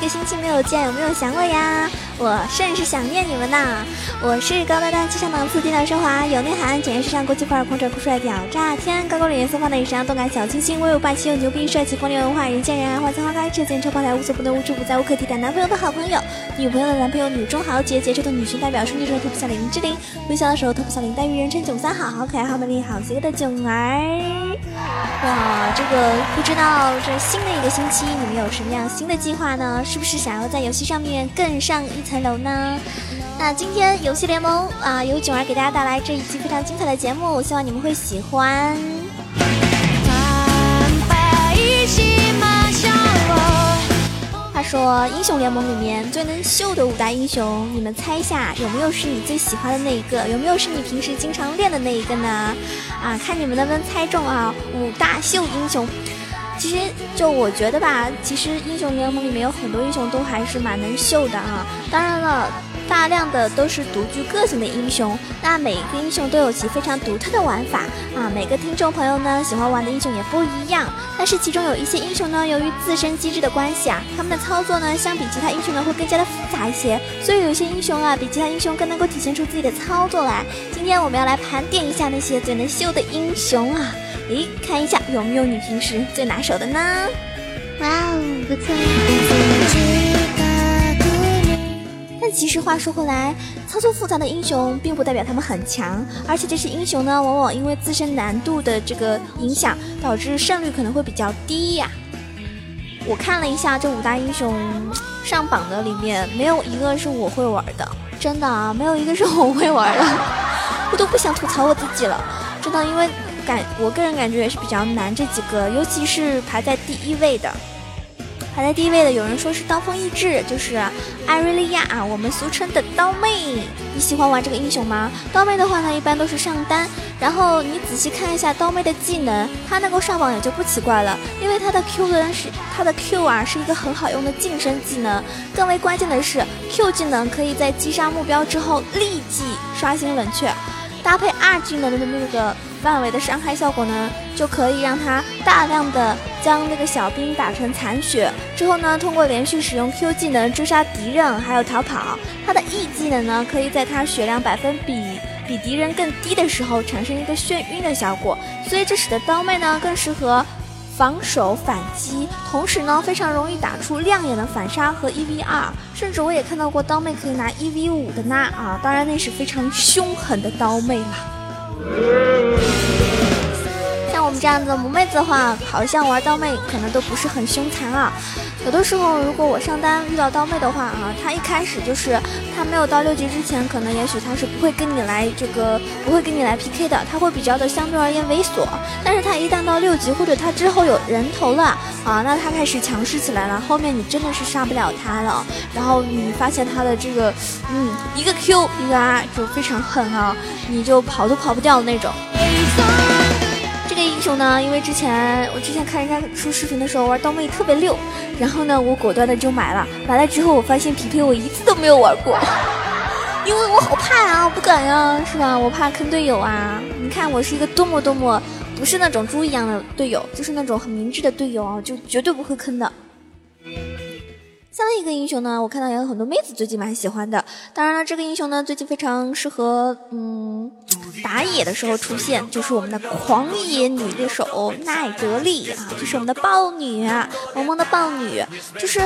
一个星期没有见，有没有想我呀？我甚是想念你们呐！我是高大大、气上档次、低调奢华、有内涵、简约时尚、国际范儿、空拽酷帅、屌炸天、高高冷、颜色放的沈阳动感小清新、威武霸气又牛逼、帅气风流文化、人见人爱、花见花开、车见车爆胎、无所不能、无处不在、无可替代。男朋友的好朋友，女朋友的男朋友，女中豪杰、杰出的女性代表，春季时候特别像林志玲，微笑的时候特别像林黛玉，人称囧三好，好可爱、好美丽、好邪恶的囧儿。哇，这个不知道这新的一个星期你们有什么样新的计划呢？是不是想要在游戏上面更上一层楼呢？那今天游戏联盟啊，由囧儿给大家带来这一期非常精彩的节目，我希望你们会喜欢。他说：“英雄联盟里面最能秀的五大英雄，你们猜一下有没有是你最喜欢的那一个？有没有是你平时经常练的那一个呢？啊，看你们能不能猜中啊！五大秀英雄，其实就我觉得吧，其实英雄联盟里面有很多英雄都还是蛮能秀的啊。当然了。”大量的都是独具个性的英雄，那每一个英雄都有其非常独特的玩法啊。每个听众朋友呢喜欢玩的英雄也不一样，但是其中有一些英雄呢，由于自身机制的关系啊，他们的操作呢相比其他英雄呢会更加的复杂一些，所以有些英雄啊比其他英雄更能够体现出自己的操作来。今天我们要来盘点一下那些最能秀的英雄啊，诶，看一下有没有你平时最拿手的呢？哇哦，不错。但其实话说回来，操作复杂的英雄并不代表他们很强，而且这些英雄呢，往往因为自身难度的这个影响，导致胜率可能会比较低呀。我看了一下这五大英雄上榜的里面，没有一个是我会玩的，真的啊，没有一个是我会玩的，我都不想吐槽我自己了，真的，因为感我个人感觉也是比较难，这几个，尤其是排在第一位的。排在第一位的，有人说是刀锋意志，就是艾瑞利亚啊，我们俗称的刀妹。你喜欢玩这个英雄吗？刀妹的话呢，一般都是上单。然后你仔细看一下刀妹的技能，她能够上榜也就不奇怪了，因为她的 Q 呢是她的 Q 啊，是一个很好用的近身技能。更为关键的是，Q 技能可以在击杀目标之后立即刷新冷却，搭配 R 技能的那个。范围的伤害效果呢，就可以让他大量的将那个小兵打成残血。之后呢，通过连续使用 Q 技能追杀敌人，还有逃跑。他的 E 技能呢，可以在他血量百分比比敌人更低的时候产生一个眩晕的效果。所以这使得刀妹呢更适合防守反击，同时呢非常容易打出亮眼的反杀和 E V 二。甚至我也看到过刀妹可以拿 E V 五的呢啊！当然那是非常凶狠的刀妹了了。我们这样子萌妹子的话，好像玩刀妹可能都不是很凶残啊。有的时候，如果我上单遇到刀妹的话啊，她一开始就是她没有到六级之前，可能也许她是不会跟你来这个，不会跟你来 PK 的，她会比较的相对而言猥琐。但是她一旦到六级，或者她之后有人头了啊，那她开始强势起来了，后面你真的是杀不了她了。然后你发现她的这个，嗯，一个 Q 一个 R 就非常狠啊，你就跑都跑不掉的那种。这英雄呢？因为之前我之前看人家出视频的时候玩刀妹特别溜，然后呢，我果断的就买了。买了之后，我发现匹配我一次都没有玩过，因为我好怕啊，我不敢呀，是吧？我怕坑队友啊。你看我是一个多么多么不是那种猪一样的队友，就是那种很明智的队友啊，就绝对不会坑的。下一个英雄呢，我看到也有很多妹子最近蛮喜欢的。当然了，这个英雄呢，最近非常适合嗯打野的时候出现，就是我们的狂野女猎手奈德利啊，就是我们的豹女，萌萌的豹女，就是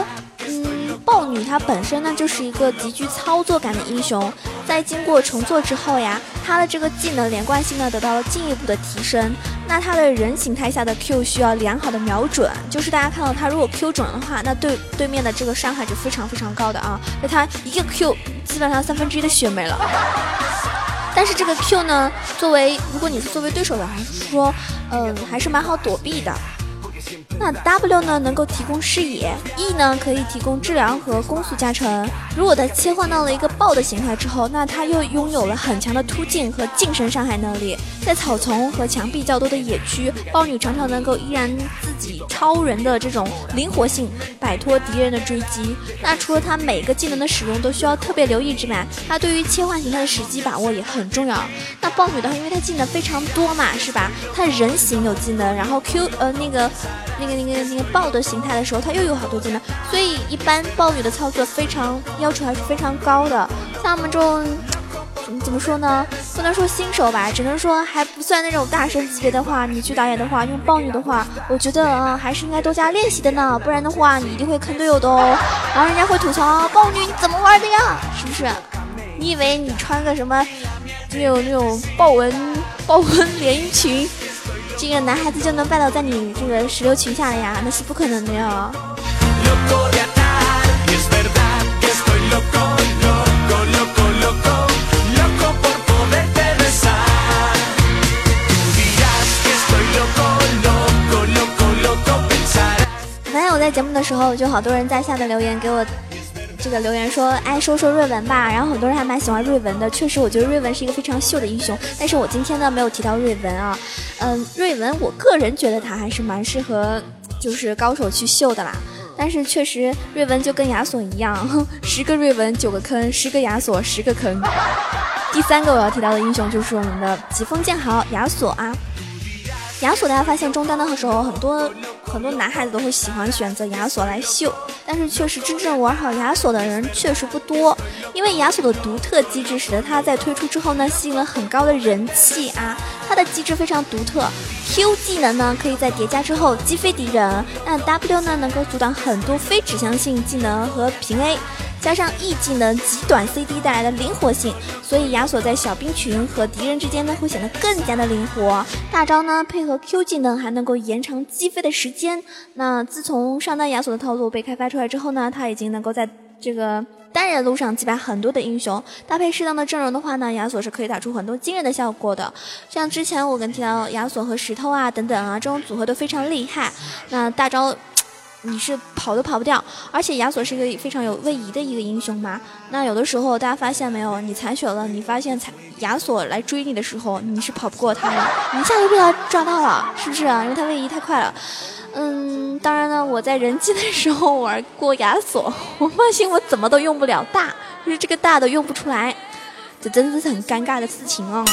嗯豹女她本身呢就是一个极具操作感的英雄，在经过重做之后呀，她的这个技能连贯性呢得到了进一步的提升。那他的人形态下的 Q 需要良好的瞄准，就是大家看到他如果 Q 准的话，那对对面的这个伤害就非常非常高的啊，那他一个 Q 基本上三分之一的血没了。但是这个 Q 呢，作为如果你是作为对手的，还是说，嗯，还是蛮好躲避的。那 W 呢，能够提供视野；E 呢，可以提供治疗和攻速加成。如果它切换到了一个豹的形态之后，那它又拥有了很强的突进和近身伤害能力。在草丛和墙壁较多的野区，豹女常常能够依然己超人的这种灵活性，摆脱敌人的追击。那除了他每个技能的使用都需要特别留意之外，他对于切换形态的时机把握也很重要。那豹女的话，因为它技能非常多嘛，是吧？它人形有技能，然后 Q 呃那个。那个那个那个豹的形态的时候，它又有好多技能，所以一般豹女的操作非常要求还是非常高的。像我们这种怎么说呢？不能说新手吧，只能说还不算那种大神级别的话，你去打野的话，用豹女的话，我觉得啊，还是应该多加练习的呢，不然的话，你一定会坑队友的哦。然后人家会吐槽豹女你怎么玩的呀？是不是？你以为你穿个什么那种那种豹纹豹纹连衣裙，这个男孩子就能拜倒在你这个石榴裙下了呀？那是不可能的呀！时候，就好多人在下面留言给我。这个留言说，哎，说说瑞文吧。然后很多人还蛮喜欢瑞文的，确实，我觉得瑞文是一个非常秀的英雄。但是我今天呢，没有提到瑞文啊。嗯，瑞文，我个人觉得他还是蛮适合，就是高手去秀的啦。但是确实，瑞文就跟亚索一样，十个瑞文九个坑，十个亚索十个坑。第三个我要提到的英雄就是我们的疾风剑豪亚索啊。亚索，大家发现中单的时候，很多很多男孩子都会喜欢选择亚索来秀，但是确实真正玩好亚索的人确实不多，因为亚索的独特机制使得他在推出之后呢，吸引了很高的人气啊。他的机制非常独特，Q 技能呢可以在叠加之后击飞敌人，那 W 呢能够阻挡很多非指向性技能和平 A。加上 E 技能极短 CD 带来的灵活性，所以亚索在小兵群和敌人之间呢会显得更加的灵活。大招呢配合 Q 技能还能够延长击飞的时间。那自从上单亚索的套路被开发出来之后呢，他已经能够在这个单人路上击败很多的英雄。搭配适当的阵容的话呢，亚索是可以打出很多惊人的效果的。像之前我跟提到亚索和石头啊等等啊，这种组合都非常厉害。那大招。你是跑都跑不掉，而且亚索是一个非常有位移的一个英雄嘛。那有的时候大家发现没有，你残血了，你发现残亚索来追你的时候，你是跑不过他的，你一下就被他抓到了，是不是啊？因为他位移太快了。嗯，当然呢，我在人机的时候玩过亚索，我发现我怎么都用不了大，就是这个大的用不出来，这真的是很尴尬的事情啊。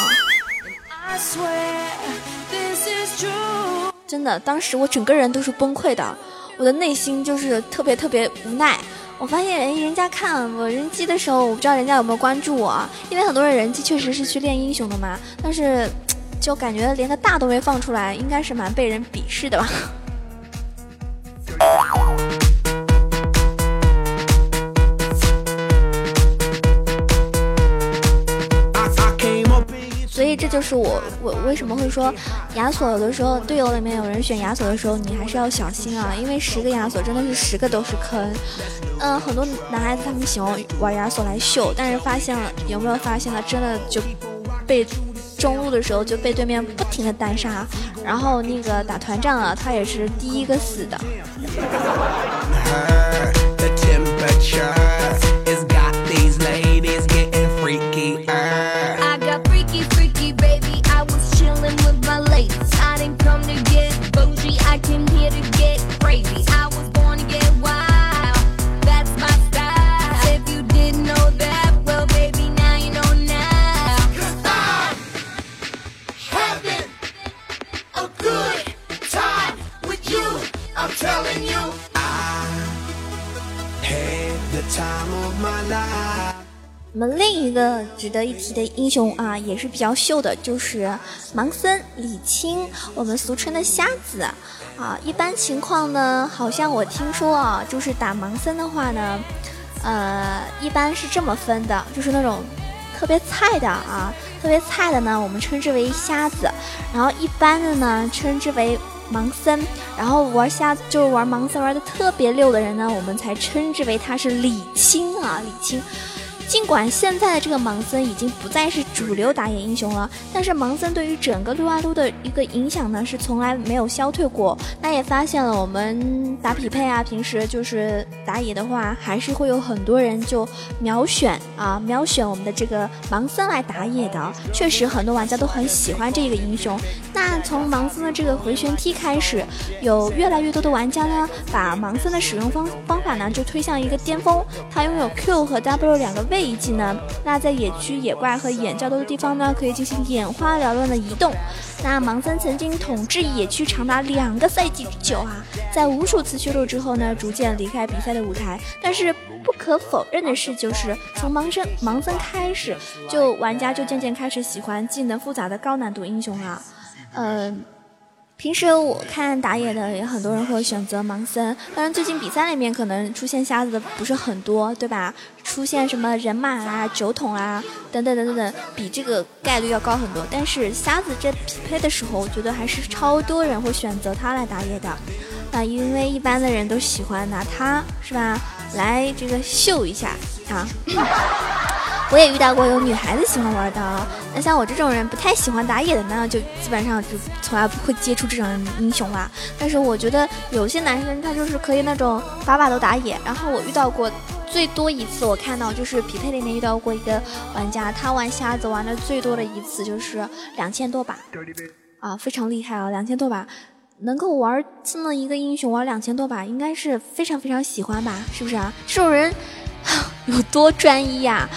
真的，当时我整个人都是崩溃的。我的内心就是特别特别无奈。我发现人人家看我人机的时候，我不知道人家有没有关注我，因为很多人人机确实是去练英雄的嘛。但是就感觉连个大都没放出来，应该是蛮被人鄙视的吧。这就是我我为什么会说亚索有的时候队友里面有人选亚索的时候，你还是要小心啊，因为十个亚索真的是十个都是坑。嗯，很多男孩子他们喜欢玩亚索来秀，但是发现了有没有发现他真的就被中路的时候就被对面不停的单杀，然后那个打团战啊，他也是第一个死的。得一提的英雄啊，也是比较秀的，就是盲僧李青，我们俗称的瞎子啊。一般情况呢，好像我听说啊，就是打盲僧的话呢，呃，一般是这么分的，就是那种特别菜的啊，特别菜的呢，我们称之为瞎子，然后一般的呢，称之为盲僧，然后玩瞎就是玩盲僧玩的特别溜的人呢，我们才称之为他是李青啊，李青。尽管现在的这个盲僧已经不再是主流打野英雄了，但是盲僧对于整个撸啊撸的一个影响呢，是从来没有消退过。那也发现了，我们打匹配啊，平时就是打野的话，还是会有很多人就秒选啊，秒选我们的这个盲僧来打野的。确实，很多玩家都很喜欢这个英雄。那从盲僧的这个回旋踢开始，有越来越多的玩家呢，把盲僧的使用方方法呢，就推向一个巅峰。他拥有 Q 和 W 两个位。一技能，那在野区野怪和眼较多的地方呢，可以进行眼花缭乱的移动。那盲僧曾经统治野区长达两个赛季之久啊，在无数次削弱之后呢，逐渐离开比赛的舞台。但是不可否认的是，就是从盲僧盲僧开始，就玩家就渐渐开始喜欢技能复杂的高难度英雄了。嗯。平时我看打野的也很多人会选择盲僧，当然最近比赛里面可能出现瞎子的不是很多，对吧？出现什么人马啊、酒桶啊等等等等等，比这个概率要高很多。但是瞎子这匹配的时候，我觉得还是超多人会选择他来打野的。那因为一般的人都喜欢拿他，是吧？来这个秀一下啊。我也遇到过有女孩子喜欢玩的，那像我这种人不太喜欢打野的呢，就基本上就从来不会接触这种英雄啦。但是我觉得有些男生他就是可以那种把把都打野，然后我遇到过最多一次，我看到就是匹配里面遇到过一个玩家，他玩瞎子玩的最多的一次就是两千多把，啊，非常厉害啊，两千多把，能够玩这么一个英雄玩两千多把，应该是非常非常喜欢吧？是不是啊？这种人 有多专一呀？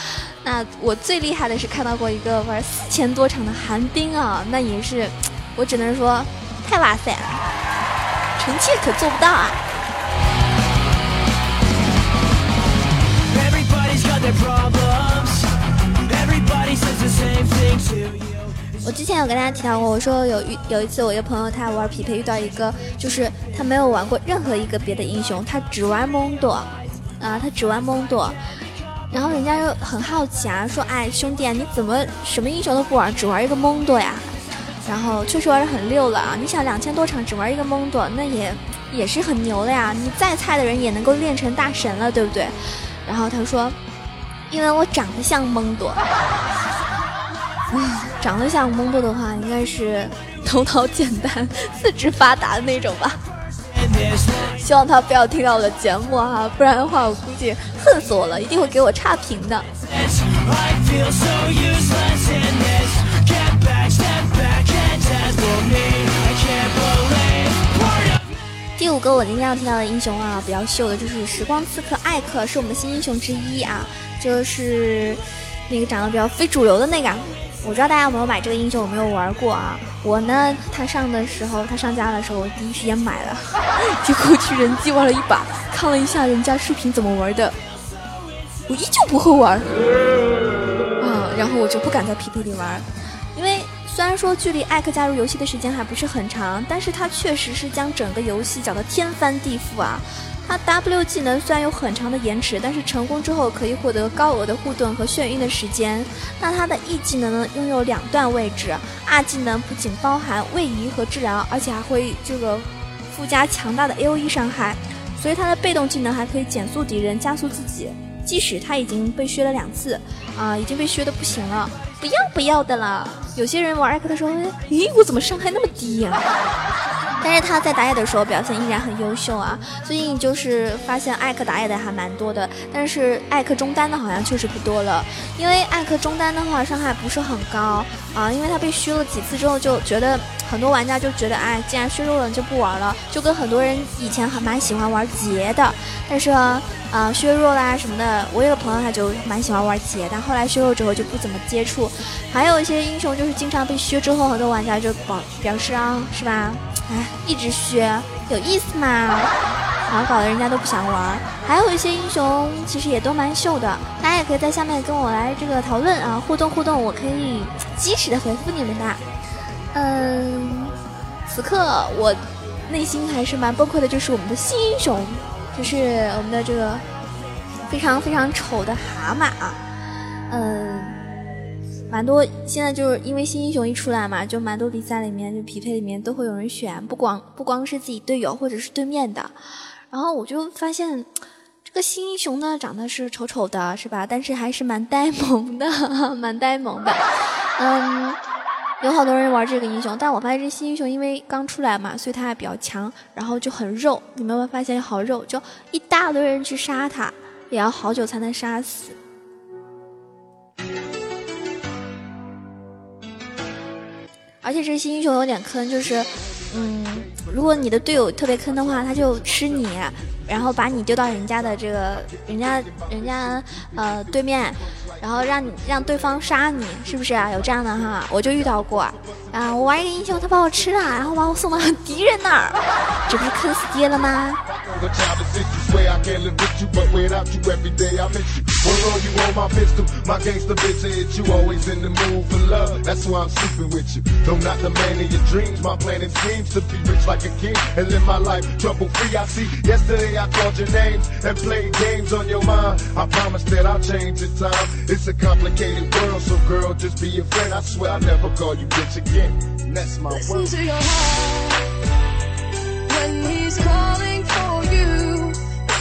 那我最厉害的是看到过一个玩四千多场的寒冰啊，那也是，我只能说太哇塞了，臣妾可做不到啊。我之前有跟大家提到过，我说有遇有一次我一个朋友他玩匹配遇到一个，就是他没有玩过任何一个别的英雄，他只玩蒙多，啊，他只玩蒙多。然后人家又很好奇啊，说：“哎，兄弟，你怎么什么英雄都不玩，只玩一个蒙多呀？”然后确实玩的很溜了啊！你想两千多场只玩一个蒙多，那也也是很牛的呀！你再菜的人也能够练成大神了，对不对？然后他说：“因为我长得像蒙多。”嗯，长得像蒙多的话，应该是头脑简单、四肢发达的那种吧。希望他不要听到我的节目哈，不然的话我估计恨死我了，一定会给我差评的。第五个我今天要听到的英雄啊，比较秀的就是时光刺客艾克，是我们新英雄之一啊，就是那个长得比较非主流的那个。我不知道大家有没有买这个英雄，有没有玩过啊？我呢，他上的时候，他上架的时候，我第一时间买了，结果去人机玩了一把，看了一下人家视频怎么玩的，我依旧不会玩，啊，然后我就不敢在匹配里玩，因为虽然说距离艾克加入游戏的时间还不是很长，但是他确实是将整个游戏搅得天翻地覆啊。他 W 技能虽然有很长的延迟，但是成功之后可以获得高额的护盾和眩晕的时间。那他的 E 技能呢，拥有两段位置，R 技能不仅包含位移和治疗，而且还会这个附加强大的 AOE 伤害。所以他的被动技能还可以减速敌人，加速自己。即使他已经被削了两次，啊，已经被削的不行了，不要不要的了。有些人玩艾克的时候，咦，我怎么伤害那么低呀？但是他在打野的时候表现依然很优秀啊！最近就是发现艾克打野的还蛮多的，但是艾克中单的好像确实不多了。因为艾克中单的话伤害不是很高啊，因为他被削了几次之后就觉得很多玩家就觉得，哎，既然削弱了就不玩了，就跟很多人以前还蛮喜欢玩杰的，但是啊削弱啦什么的，我有个朋友他就蛮喜欢玩杰，但后来削弱之后就不怎么接触。还有一些英雄就是经常被削之后，很多玩家就表表示啊，是吧？哎，一直削有意思吗？然后搞得人家都不想玩。还有一些英雄其实也都蛮秀的，大家也可以在下面跟我来这个讨论啊，互动互动，我可以及时的回复你们的。嗯，此刻我内心还是蛮崩溃的，就是我们的新英雄，就是我们的这个非常非常丑的蛤蟆啊，嗯。蛮多，现在就是因为新英雄一出来嘛，就蛮多比赛里面就匹配里面都会有人选，不光不光是自己队友或者是对面的，然后我就发现这个新英雄呢长得是丑丑的，是吧？但是还是蛮呆萌的，蛮呆萌的。嗯，有好多人玩这个英雄，但我发现这新英雄因为刚出来嘛，所以他还比较强，然后就很肉。你们有没有发现好肉？就一大堆人去杀他，也要好久才能杀死。而且这些英雄有点坑，就是，嗯，如果你的队友特别坑的话，他就吃你，然后把你丢到人家的这个，人家，人家，呃，对面。然后让你让对方杀你，是不是啊？有这样的哈，我就遇到过。啊，我玩一个英雄，他把我吃了，然后把我送到敌人那儿，这不是坑死爹了吗 swear I can't live with you, but without you every day I miss you. Roll on you on my pistol, my gangster bitch said you always in the mood for love. That's why I'm sleeping with you. Though not the man of your dreams, my plan and schemes to be rich like a king and live my life trouble free. I see yesterday I called your names and played games on your mind. I promise that I'll change in time. It's a complicated world, so girl, just be a friend. I swear I'll never call you bitch again. That's my Listen word. to your heart when he's calling.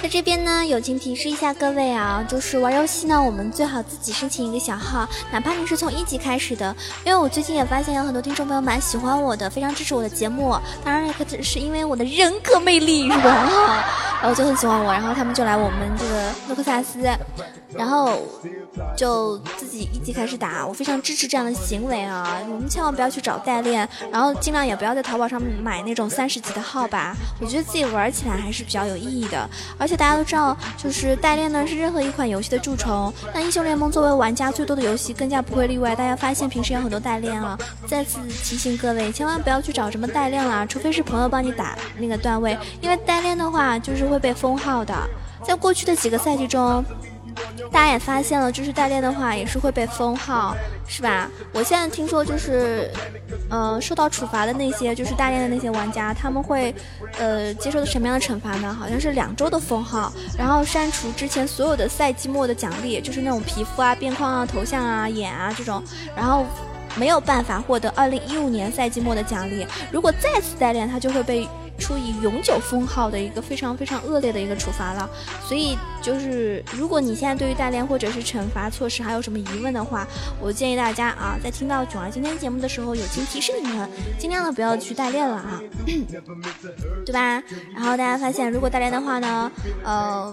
在这边呢，友情提示一下各位啊，就是玩游戏呢，我们最好自己申请一个小号，哪怕你是从一级开始的。因为我最近也发现有很多听众朋友蛮喜欢我的，非常支持我的节目。当然，也可只是因为我的人格魅力，是吧？然后就很喜欢我，然后他们就来我们这个诺克萨斯。然后就自己一级开始打，我非常支持这样的行为啊！你们千万不要去找代练，然后尽量也不要在淘宝上买那种三十级的号吧。我觉得自己玩起来还是比较有意义的。而而且大家都知道，就是代练呢是任何一款游戏的蛀虫。那英雄联盟作为玩家最多的游戏，更加不会例外。大家发现平时有很多代练啊，再次提醒各位，千万不要去找什么代练了，除非是朋友帮你打那个段位，因为代练的话就是会被封号的。在过去的几个赛季中。大家也发现了，就是代练的话也是会被封号，是吧？我现在听说就是，呃，受到处罚的那些就是代练的那些玩家，他们会，呃，接受的什么样的惩罚呢？好像是两周的封号，然后删除之前所有的赛季末的奖励，就是那种皮肤啊、边框啊、头像啊、眼啊这种，然后没有办法获得二零一五年赛季末的奖励。如果再次代练，他就会被。处以永久封号的一个非常非常恶劣的一个处罚了，所以就是如果你现在对于代练或者是惩罚措施还有什么疑问的话，我建议大家啊，在听到囧儿今天节目的时候，友情提示你们，尽量的不要去代练了啊，对吧？然后大家发现，如果代练的话呢，呃，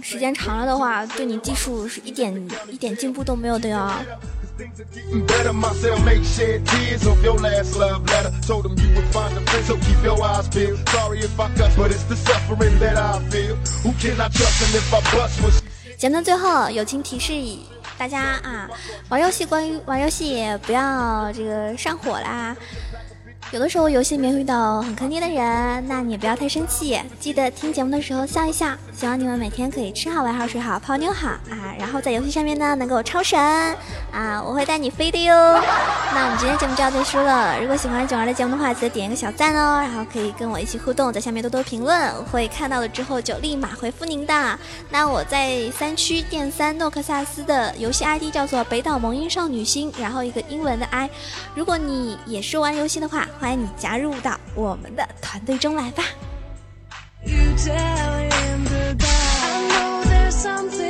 时间长了的话，对你技术是一点一点进步都没有的哟。节目最后，友情提示大家啊，玩游戏关于玩游戏不要这个上火啦。有的时候游戏里面遇到很坑爹的人，那你也不要太生气，记得听节目的时候笑一笑。希望你们每天可以吃好、玩好、睡好、泡妞好啊，然后在游戏上面呢能够超神啊，我会带你飞的哟。那我们今天节目就要结束了，如果喜欢囧儿的节目的话，记得点一个小赞哦，然后可以跟我一起互动，在下面多多评论，我会看到了之后就立马回复您的。那我在三区电三诺克萨斯的游戏 ID 叫做北岛萌音少女心，然后一个英文的 I。如果你也是玩游戏的话，欢迎你加入到我们的团队中来吧。You tell I know